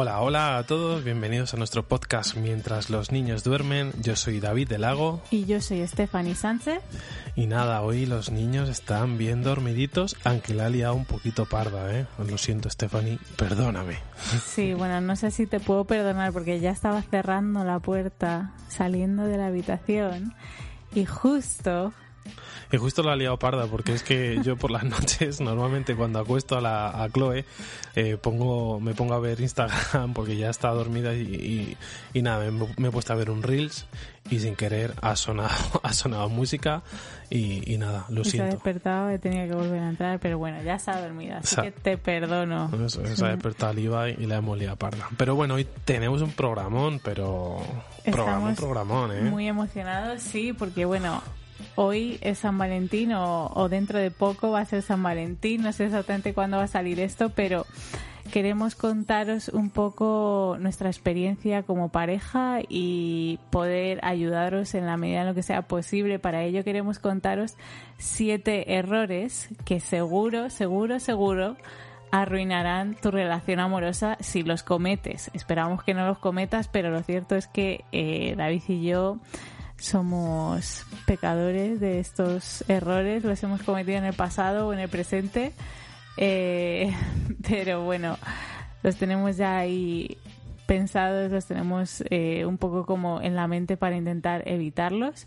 Hola, hola a todos, bienvenidos a nuestro podcast Mientras los niños duermen. Yo soy David del Lago. Y yo soy Stephanie Sánchez. Y nada, hoy los niños están bien dormiditos, aunque la ha liado un poquito parda, ¿eh? Lo siento, Stephanie, perdóname. Sí, bueno, no sé si te puedo perdonar porque ya estaba cerrando la puerta, saliendo de la habitación y justo y justo la ha liado parda, porque es que yo por las noches, normalmente cuando acuesto a, la, a Chloe, eh, pongo, me pongo a ver Instagram porque ya está dormida y, y, nada, me, he puesto a ver un Reels y sin querer ha sonado, ha sonado música y, nada, lo siento. Se ha despertado y tenía que volver a entrar, pero bueno, ya está dormida, así que te perdono. Eso, se ha despertado al y la hemos liado parda. Pero bueno, hoy tenemos un programón, pero... Programón, programón, ¿eh? Muy emocionados, sí, porque bueno, hoy es San Valentín o, dentro de poco va a ser San Valentín, no sé exactamente cuándo va a salir esto, pero queremos contaros un poco nuestra experiencia como pareja y poder ayudaros en la medida en lo que sea posible. Para ello queremos contaros siete errores que seguro, seguro, seguro arruinarán tu relación amorosa si los cometes. Esperamos que no los cometas, pero lo cierto es que eh, David y yo somos pecadores de estos errores, los hemos cometido en el pasado o en el presente, eh, pero bueno, los tenemos ya ahí pensados, los tenemos eh, un poco como en la mente para intentar evitarlos.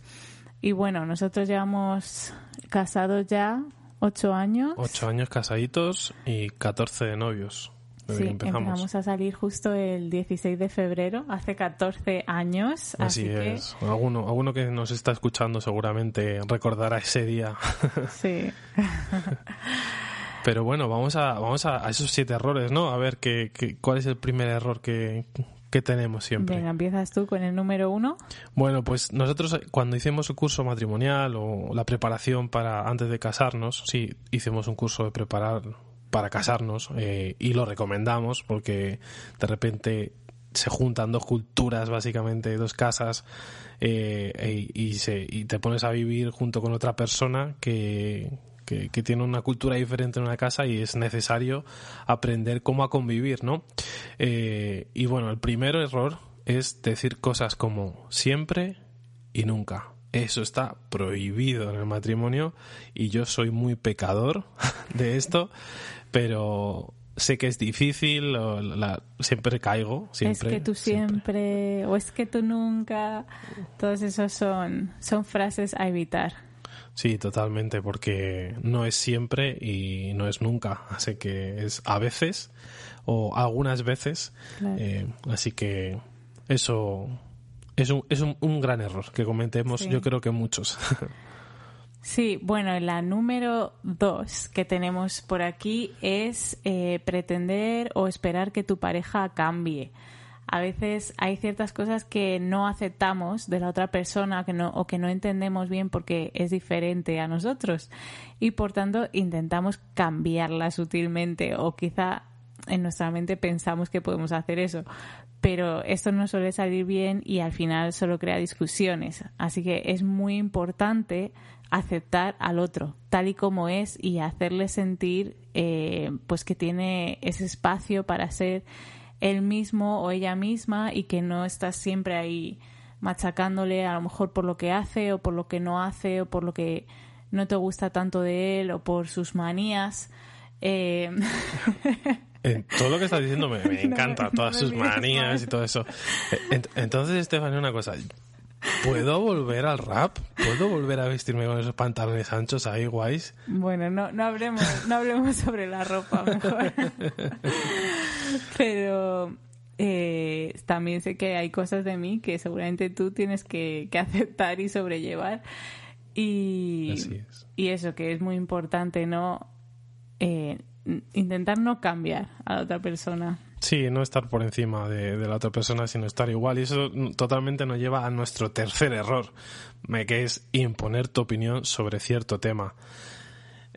Y bueno, nosotros llevamos casados ya ocho años. Ocho años casaditos y catorce de novios sí, empezamos. a salir justo el 16 de febrero, hace 14 años. Así, es. Alguno, alguno que nos está escuchando seguramente recordará ese día. Sí. Pero bueno, vamos a, vamos a, esos siete errores, ¿no? A ver qué, cuál es el primer error que, que tenemos siempre. Venga, empiezas tú con el número uno. Bueno, pues nosotros cuando hicimos el curso matrimonial o la preparación para antes de casarnos, sí, hicimos un curso de preparar para casarnos eh, y lo recomendamos porque de repente se juntan dos culturas, básicamente dos casas, eh, y, se, y te pones a vivir junto con otra persona que, que, tiene una cultura diferente en una casa y es necesario aprender cómo a convivir, ¿no? Eh, y bueno, el primer error es decir cosas como siempre y nunca. Eso está prohibido en el matrimonio y yo soy muy pecador de esto pero sé que es difícil, siempre caigo. Siempre, es que tú siempre, o es que tú nunca, todos esos son, son frases a evitar. Sí, totalmente, porque no es siempre y no es nunca, así que es a veces o algunas veces, eh, así que eso es un, es un, un gran error que cometemos, yo creo que muchos. Sí, bueno, la número dos que tenemos por aquí es eh, pretender o esperar que tu pareja cambie. A veces hay ciertas cosas que no aceptamos de la otra persona que no, o que no entendemos bien porque es diferente a nosotros y por tanto intentamos cambiarla sutilmente o quizá en nuestra mente pensamos que podemos hacer eso, pero esto no suele salir bien y al final solo crea discusiones. Así que es muy importante aceptar al otro tal y como es y hacerle sentir eh, pues que tiene ese espacio para ser él mismo o ella misma y que no estás siempre ahí machacándole a lo mejor por lo que hace o por lo que no hace o por lo que no te gusta tanto de él o por sus manías. Eh... todo lo que estás diciendo me, encanta, todas sus manías y todo eso. Entonces, Estefania, una cosa. ¿Puedo volver al rap? ¿Puedo volver a vestirme con esos pantalones anchos ahí guays? Bueno, no, no, hablemos, no hablemos sobre la ropa mejor. Pero eh, también sé que hay cosas de mí que seguramente tú tienes que, aceptar y sobrellevar. Y, y eso, que es muy importante, ¿no? Eh, intentar no cambiar a la otra persona. Sí, no estar por encima de, la otra persona, sino estar igual. Y eso totalmente nos lleva a nuestro tercer error, que es imponer tu opinión sobre cierto tema.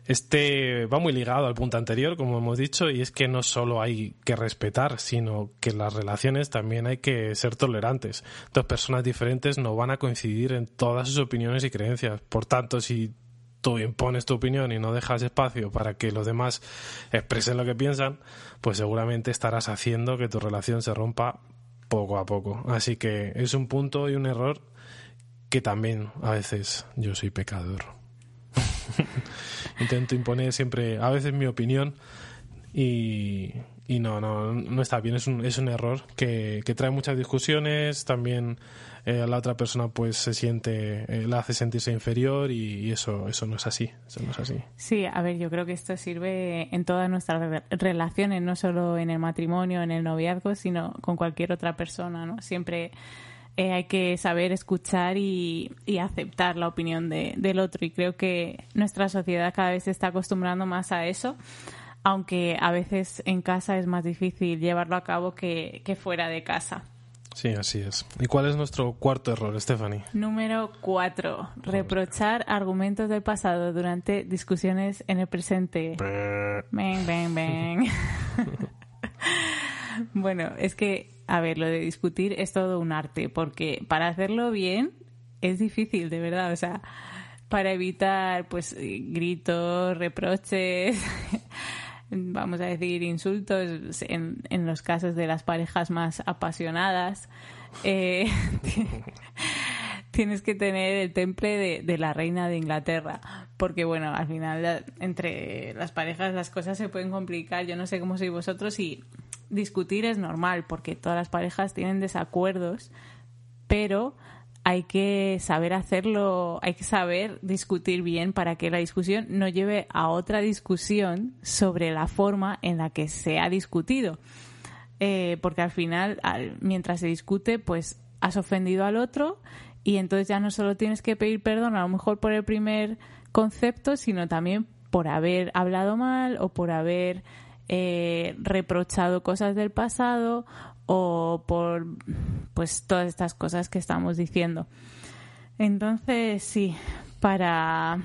Este va muy ligado al punto anterior, como hemos dicho, y es que no solo hay que respetar, sino que en las relaciones también hay que ser tolerantes. Dos personas diferentes no van a coincidir en todas sus opiniones y creencias. Por tanto, si tú impones tu opinión y no dejas espacio para que los demás expresen lo que piensan, pues seguramente estarás haciendo que tu relación se rompa poco a poco. Así que es un punto y un error que también a veces yo soy pecador. Intento imponer siempre, a veces mi opinión y, y no, no, no está bien, es un, es un error que, que trae muchas discusiones, también eh, la otra persona pues se siente, eh, la hace sentirse inferior y, eso, eso no es así, eso no es así. Sí, a ver, yo creo que esto sirve en todas nuestras relaciones, no solo en el matrimonio, en el noviazgo, sino con cualquier otra persona, ¿no? Siempre eh, hay que saber escuchar y, y aceptar la opinión de, del otro y creo que nuestra sociedad cada vez se está acostumbrando más a eso aunque a veces en casa es más difícil llevarlo a cabo que, que fuera de casa. Sí, así es. ¿Y cuál es nuestro cuarto error, Stephanie? Número cuatro. Reprochar argumentos del pasado durante discusiones en el presente. bang, bang, bang. bueno, es que, a ver, lo de discutir es todo un arte, porque para hacerlo bien es difícil, de verdad. O sea, para evitar, pues, gritos, reproches vamos a decir, insultos en, en los casos de las parejas más apasionadas. Eh, tienes que tener el temple de, de, la reina de Inglaterra, porque bueno, al final entre las parejas las cosas se pueden complicar. Yo no sé cómo sois vosotros y discutir es normal, porque todas las parejas tienen desacuerdos, pero hay que saber hacerlo, hay que saber discutir bien para que la discusión no lleve a otra discusión sobre la forma en la que se ha discutido. Eh, porque al final, mientras se discute, pues has ofendido al otro y entonces ya no solo tienes que pedir perdón a lo mejor por el primer concepto, sino también por haber hablado mal o por haber eh, reprochado cosas del pasado o por pues todas estas cosas que estamos diciendo. Entonces, sí, para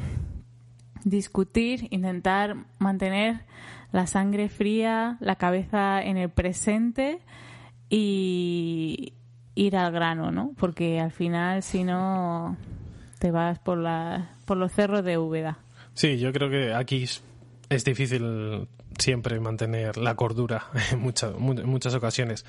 discutir, intentar mantener la sangre fría, la cabeza en el presente y ir al grano, ¿no? Porque al final, si no, te vas por, la, por los cerros de Úbeda. Sí, yo creo que aquí es difícil siempre mantener la cordura en muchas, muchas ocasiones.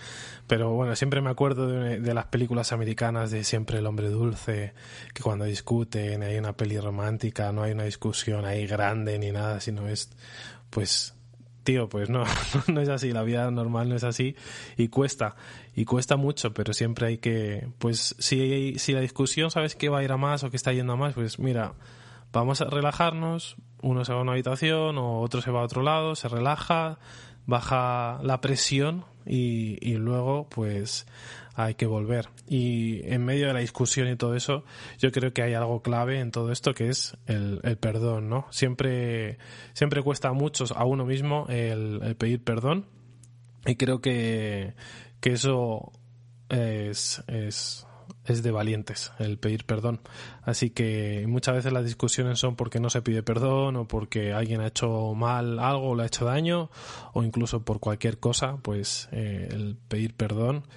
Pero bueno, siempre me acuerdo de, las películas americanas de siempre el hombre dulce, que cuando discuten hay una peli romántica, no hay una discusión ahí grande ni nada, sino es, pues, tío, pues no, no es así, la vida normal no es así y cuesta, y cuesta mucho, pero siempre hay que, pues, si, si la discusión sabes que va a ir a más o que está yendo a más, pues mira, vamos a relajarnos, uno se va a una habitación o otro se va a otro lado, se relaja, baja la presión y, y luego pues hay que volver. Y en medio de la discusión y todo eso, yo creo que hay algo clave en todo esto que es el, perdón, ¿no? Siempre, siempre cuesta a muchos, a uno mismo, el, pedir perdón. Y creo que, que eso es, es es de valientes el pedir perdón. Así que muchas veces las discusiones son porque no se pide perdón o porque alguien ha hecho mal algo o le ha hecho daño o incluso por cualquier cosa, pues eh, el pedir perdón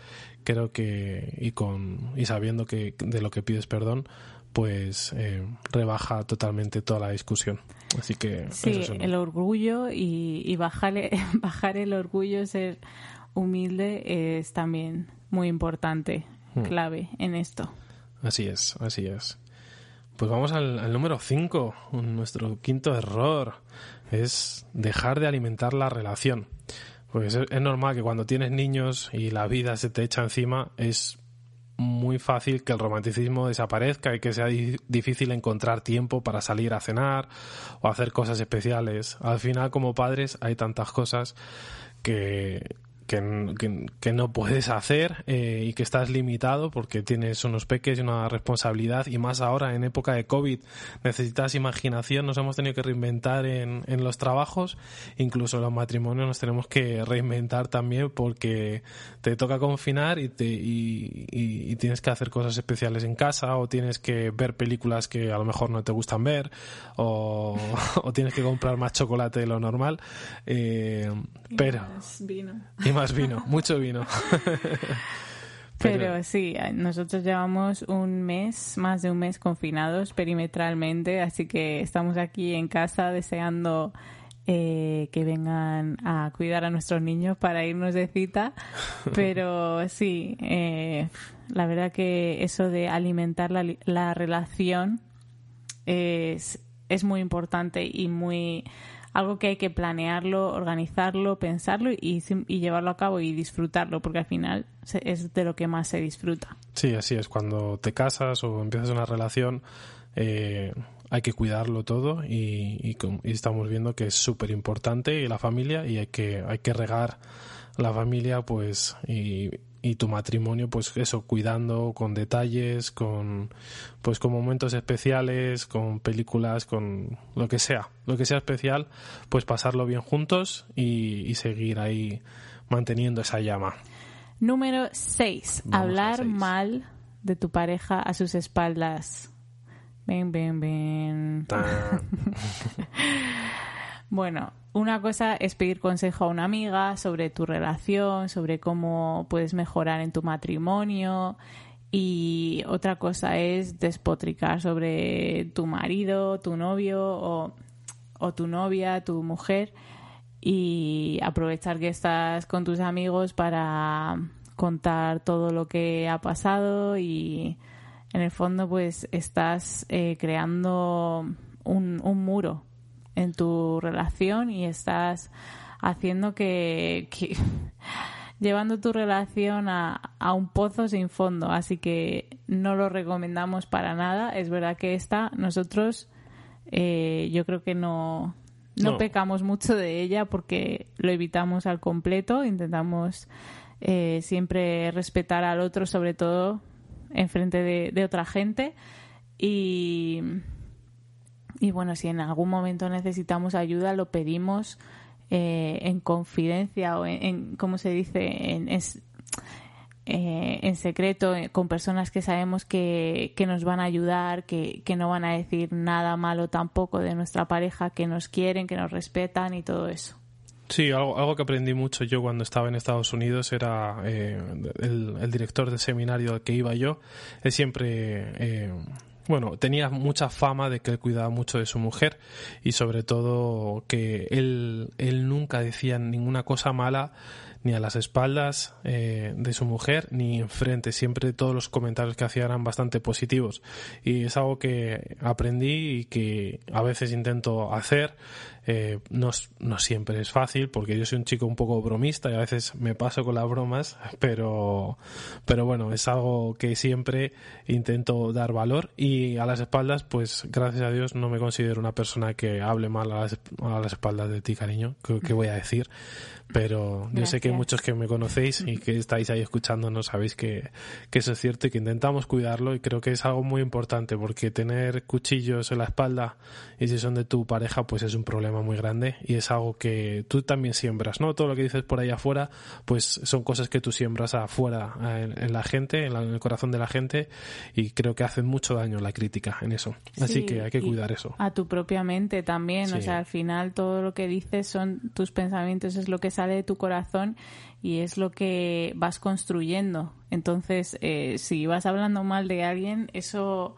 creo que y con y sabiendo que de lo que pides perdón pues eh, rebaja totalmente toda la discusión. Así que sí, el orgullo y, y bajar, bajar el orgullo, ser humilde es también muy importante. Clave en esto. Así es, así es. Pues vamos al, número 5, nuestro quinto error, es dejar de alimentar la relación. Pues es, normal que cuando tienes niños y la vida se te echa encima, es muy fácil que el romanticismo desaparezca y que sea difícil encontrar tiempo para salir a cenar o hacer cosas especiales. Al final, como padres, hay tantas cosas que, que, que, no puedes hacer eh, y que estás limitado porque tienes unos peques y una responsabilidad. Y más ahora en época de COVID necesitas imaginación, nos hemos tenido que reinventar en, en los trabajos, incluso en los matrimonios nos tenemos que reinventar también porque te toca confinar y, te, y, y, tienes que hacer cosas especiales en casa o tienes que ver películas que a lo mejor no te gustan ver o, o tienes que comprar más chocolate de lo normal. Eh, pero... vino más vino, mucho vino. Pero sí, nosotros llevamos un mes, más de un mes confinados perimetralmente, así que estamos aquí en casa deseando eh, que vengan a cuidar a nuestros niños para irnos de cita. Pero sí, eh, la verdad que eso de alimentar la, la relación es, es muy importante y muy algo que hay que planearlo, organizarlo, pensarlo y, llevarlo a cabo y disfrutarlo, porque al final es de lo que más se disfruta. Sí, así es. Cuando te casas o empiezas una relación, eh, hay que cuidarlo todo y, y, estamos viendo que es súper importante la familia y hay que, hay que regar la familia pues y, y tu matrimonio pues eso cuidando con detalles con pues con momentos especiales con películas con lo que sea lo que sea especial pues pasarlo bien juntos y, seguir ahí manteniendo esa llama. Número 6 hablar mal de tu pareja a sus espaldas. Ven, ven, ven. bueno, una cosa es pedir consejo a una amiga sobre tu relación, sobre cómo puedes mejorar en tu matrimonio. Y otra cosa es despotricar sobre tu marido, tu novio o, tu novia, tu mujer. Y aprovechar que estás con tus amigos para contar todo lo que ha pasado y en el fondo pues estás eh, creando un, muro en tu relación y estás haciendo que, llevando tu relación a, a, un pozo sin fondo. Así que no lo recomendamos para nada. Es verdad que esta nosotros eh, yo creo que no, no, pecamos mucho de ella porque lo evitamos al completo. Intentamos eh, siempre respetar al otro sobre todo en frente de, otra gente. Y, y bueno, si en algún momento necesitamos ayuda, lo pedimos eh, en confidencia o en, ¿cómo se dice? En, eh, en secreto, eh, con personas que sabemos que, que nos van a ayudar, que, que, no van a decir nada malo tampoco de nuestra pareja, que nos quieren, que nos respetan y todo eso. Sí, algo, algo, que aprendí mucho yo cuando estaba en Estados Unidos era eh, el, director del seminario al que iba yo. Él siempre, bueno, tenía mucha fama de que él cuidaba mucho de su mujer y sobre todo que él, él nunca decía ninguna cosa mala ni a las espaldas eh, de su mujer ni enfrente. Siempre todos los comentarios que hacía eran bastante positivos. Y es algo que aprendí y que a veces intento hacer. Eh, no, no, siempre es fácil porque yo soy un chico un poco bromista y a veces me paso con las bromas, pero, pero bueno, es algo que siempre intento dar valor y a las espaldas, pues gracias a Dios no me considero una persona que hable mal a las, a las espaldas de ti, cariño, que, voy a decir, pero yo sé que muchos que me conocéis y que estáis ahí escuchándonos sabéis que, que eso es cierto y que intentamos cuidarlo y creo que es algo muy importante porque tener cuchillos en la espalda y si son de tu pareja, pues es un problema muy grande y es algo que tú también siembras, ¿no? Todo lo que dices por ahí afuera, pues son cosas que tú siembras afuera, en, la gente, en, el corazón de la gente y creo que hacen mucho daño la crítica en eso. Así que hay que cuidar eso. A tu propia mente también, o sea, al final todo lo que dices son tus pensamientos, es lo que sale de tu corazón y es lo que vas construyendo. Entonces, eh, si vas hablando mal de alguien, eso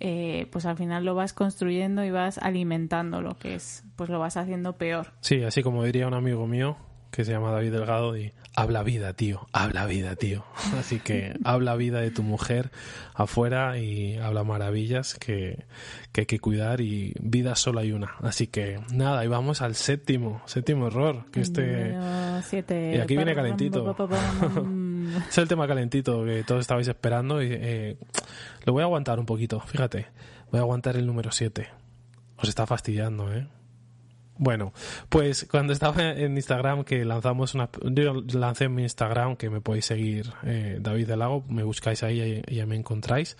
eh, pues al final lo vas construyendo y vas alimentando lo que es, pues lo vas haciendo peor. Sí, así como diría un amigo mío que se llama David Delgado y habla vida, tío, habla vida, tío. Así que habla vida de tu mujer afuera y habla maravillas que, que hay que cuidar y vida solo hay una. Así que nada, y vamos al séptimo, séptimo error, que este... Siete. Y aquí viene calentito. es el tema calentito que todos estabais esperando y eh, lo voy a aguantar un poquito, fíjate. Voy a aguantar el número 7. Os está fastidiando, ¿eh? Bueno, pues cuando estaba en Instagram que lanzamos una... Yo lancé mi Instagram que me podéis seguir eh, David del Lago, me buscáis ahí y ya me encontráis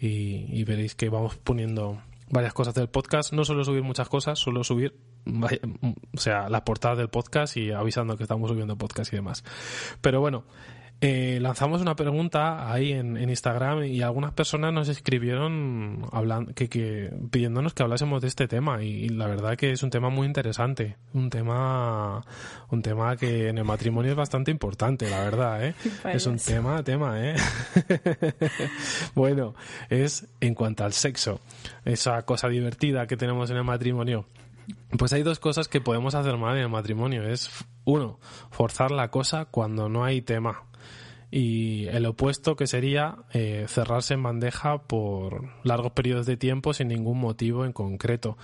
y, y veréis que vamos poniendo varias cosas del podcast. No suelo subir muchas cosas, suelo subir o sea, la portada del podcast y avisando que estamos subiendo podcast y demás. Pero bueno, eh, lanzamos una pregunta ahí en, Instagram y algunas personas nos escribieron hablando, que, pidiéndonos que hablásemos de este tema y, la verdad que es un tema muy interesante, un tema, un tema que en el matrimonio es bastante importante, la verdad, ¿eh? Es un tema, tema, ¿eh? bueno, es en cuanto al sexo, esa cosa divertida que tenemos en el matrimonio. Pues hay dos cosas que podemos hacer mal en el matrimonio. Es, uno, forzar la cosa cuando no hay tema y el opuesto que sería eh, cerrarse en bandeja por largos periodos de tiempo sin ningún motivo en concreto.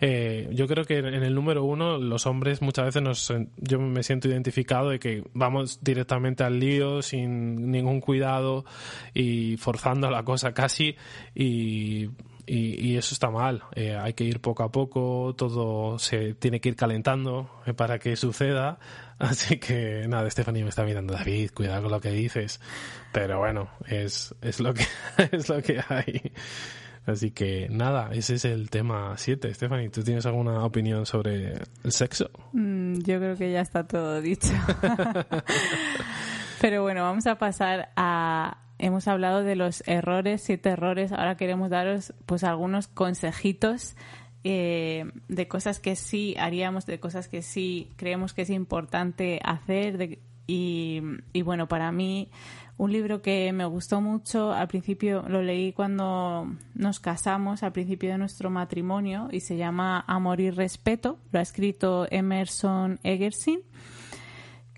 Eh, yo creo que en el número uno los hombres muchas veces nos, yo me siento identificado de que vamos directamente al lío sin ningún cuidado y forzando la cosa casi y y, eso está mal. Eh, hay que ir poco a poco, todo se tiene que ir calentando para que suceda. Así que nada, Stephanie me está mirando, David, cuidado con lo que dices. Pero bueno, es, es, lo, que, es lo que hay. Así que nada, ese es el tema 7. Stephanie, ¿tú tienes alguna opinión sobre el sexo? Mm, yo creo que ya está todo dicho. Pero bueno, vamos a pasar a... Hemos hablado de los errores, siete errores. Ahora queremos daros pues algunos consejitos eh, de cosas que sí haríamos, de cosas que sí creemos que es importante hacer. y, bueno, para mí, un libro que me gustó mucho, al principio lo leí cuando nos casamos, al principio de nuestro matrimonio, y se llama Amor y Respeto. Lo ha escrito Emerson Egersin.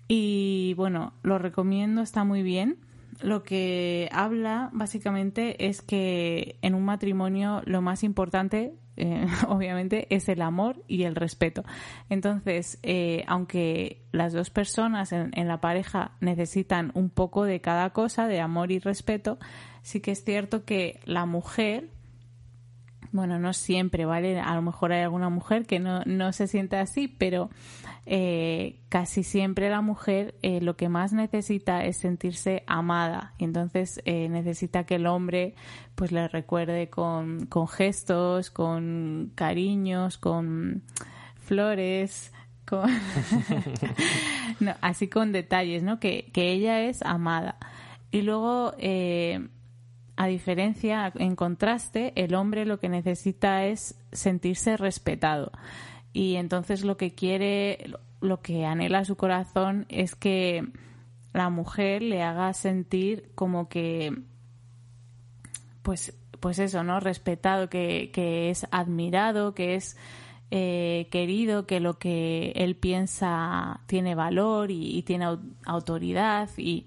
Y bueno, lo recomiendo, está muy bien. Lo que habla básicamente es que en un matrimonio lo más importante eh, obviamente, es el amor y el respeto. Entonces, eh, aunque las dos personas en, la pareja necesitan un poco de cada cosa, de amor y respeto, sí que es cierto que la mujer, bueno, no siempre, ¿vale? A lo mejor hay alguna mujer que no, no se siente así, pero eh, casi siempre la mujer eh, lo que más necesita es sentirse amada y entonces eh, necesita que el hombre pues le recuerde con, gestos, con cariños, con flores, con así con detalles, ¿no? Que, que, ella es amada. Y luego, a diferencia, en contraste, el hombre lo que necesita es sentirse respetado y entonces lo que quiere, lo que anhela su corazón es que la mujer le haga sentir como que, pues, pues eso, ¿no? Respetado, que, que es admirado, que es eh, querido, que lo que él piensa tiene valor y, tiene autoridad y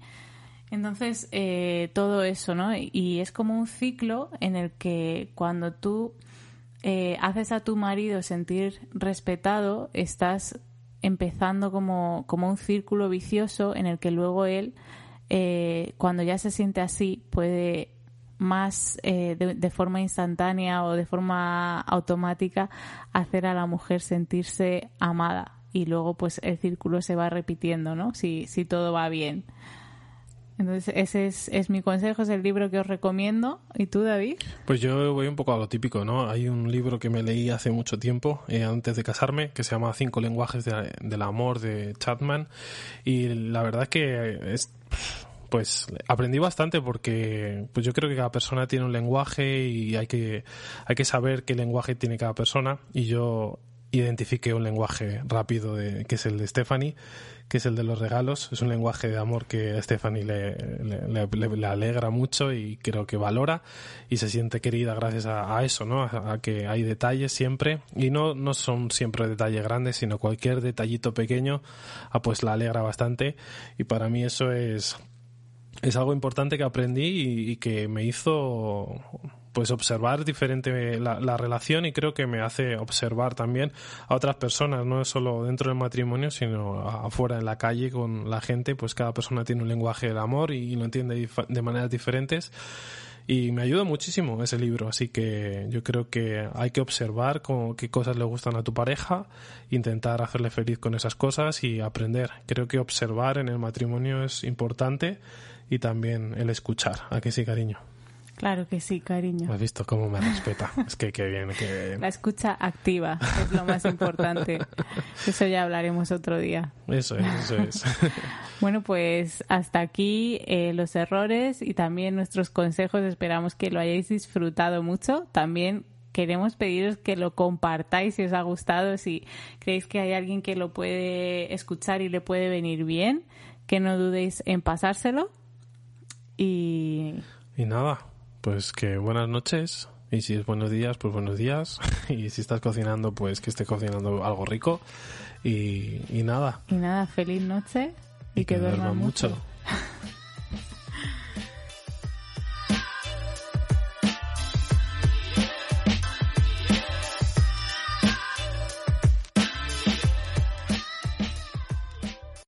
entonces eh, todo eso, ¿no? Y es como un ciclo en el que cuando tú eh, haces a tu marido sentir respetado, estás empezando como, como un círculo vicioso en el que luego él, eh, cuando ya se siente así, puede más eh, de, forma instantánea o de forma automática hacer a la mujer sentirse amada y luego pues el círculo se va repitiendo, ¿no? Si, si todo va bien. Entonces, ese es, mi consejo, es el libro que os recomiendo. ¿Y tú, David? Pues yo voy un poco a lo típico, ¿no? Hay un libro que me leí hace mucho tiempo, eh, antes de casarme, que se llama Cinco lenguajes del amor de Chapman. Y la verdad es que es, pues aprendí bastante porque pues yo creo que cada persona tiene un lenguaje y hay que, hay que saber qué lenguaje tiene cada persona. Y yo identifiqué un lenguaje rápido de, que es el de Stephanie que es el de los regalos. Es un lenguaje de amor que a Stephanie le, le, alegra mucho y creo que valora y se siente querida gracias a, eso, ¿no? A, que hay detalles siempre y no, no son siempre detalles grandes, sino cualquier detallito pequeño, ah, pues la alegra bastante y para mí eso es es algo importante que aprendí y que me hizo pues observar diferente la, relación y creo que me hace observar también a otras personas, no solo dentro del matrimonio, sino afuera en la calle con la gente, pues cada persona tiene un lenguaje del amor y, lo entiende de maneras diferentes y me ayuda muchísimo ese libro, así que yo creo que hay que observar qué cosas le gustan a tu pareja, intentar hacerle feliz con esas cosas y aprender. Creo que observar en el matrimonio es importante y también el escuchar, ¿a que sí, cariño? Claro que sí, cariño. ¿Has visto cómo me respeta? es que qué bien, qué bien. La escucha activa es lo más importante. Eso ya hablaremos otro día. Eso es, eso es. bueno, pues hasta aquí eh, los errores y también nuestros consejos. Esperamos que lo hayáis disfrutado mucho. También queremos pediros que lo compartáis si os ha gustado, si creéis que hay alguien que lo puede escuchar y le puede venir bien, que no dudéis en pasárselo. Y... Y nada, pues que buenas noches. Y si es buenos días, pues buenos días. Y si estás cocinando, pues que esté cocinando algo rico. Y, y nada. Y nada, feliz noche y, que, duerman mucho.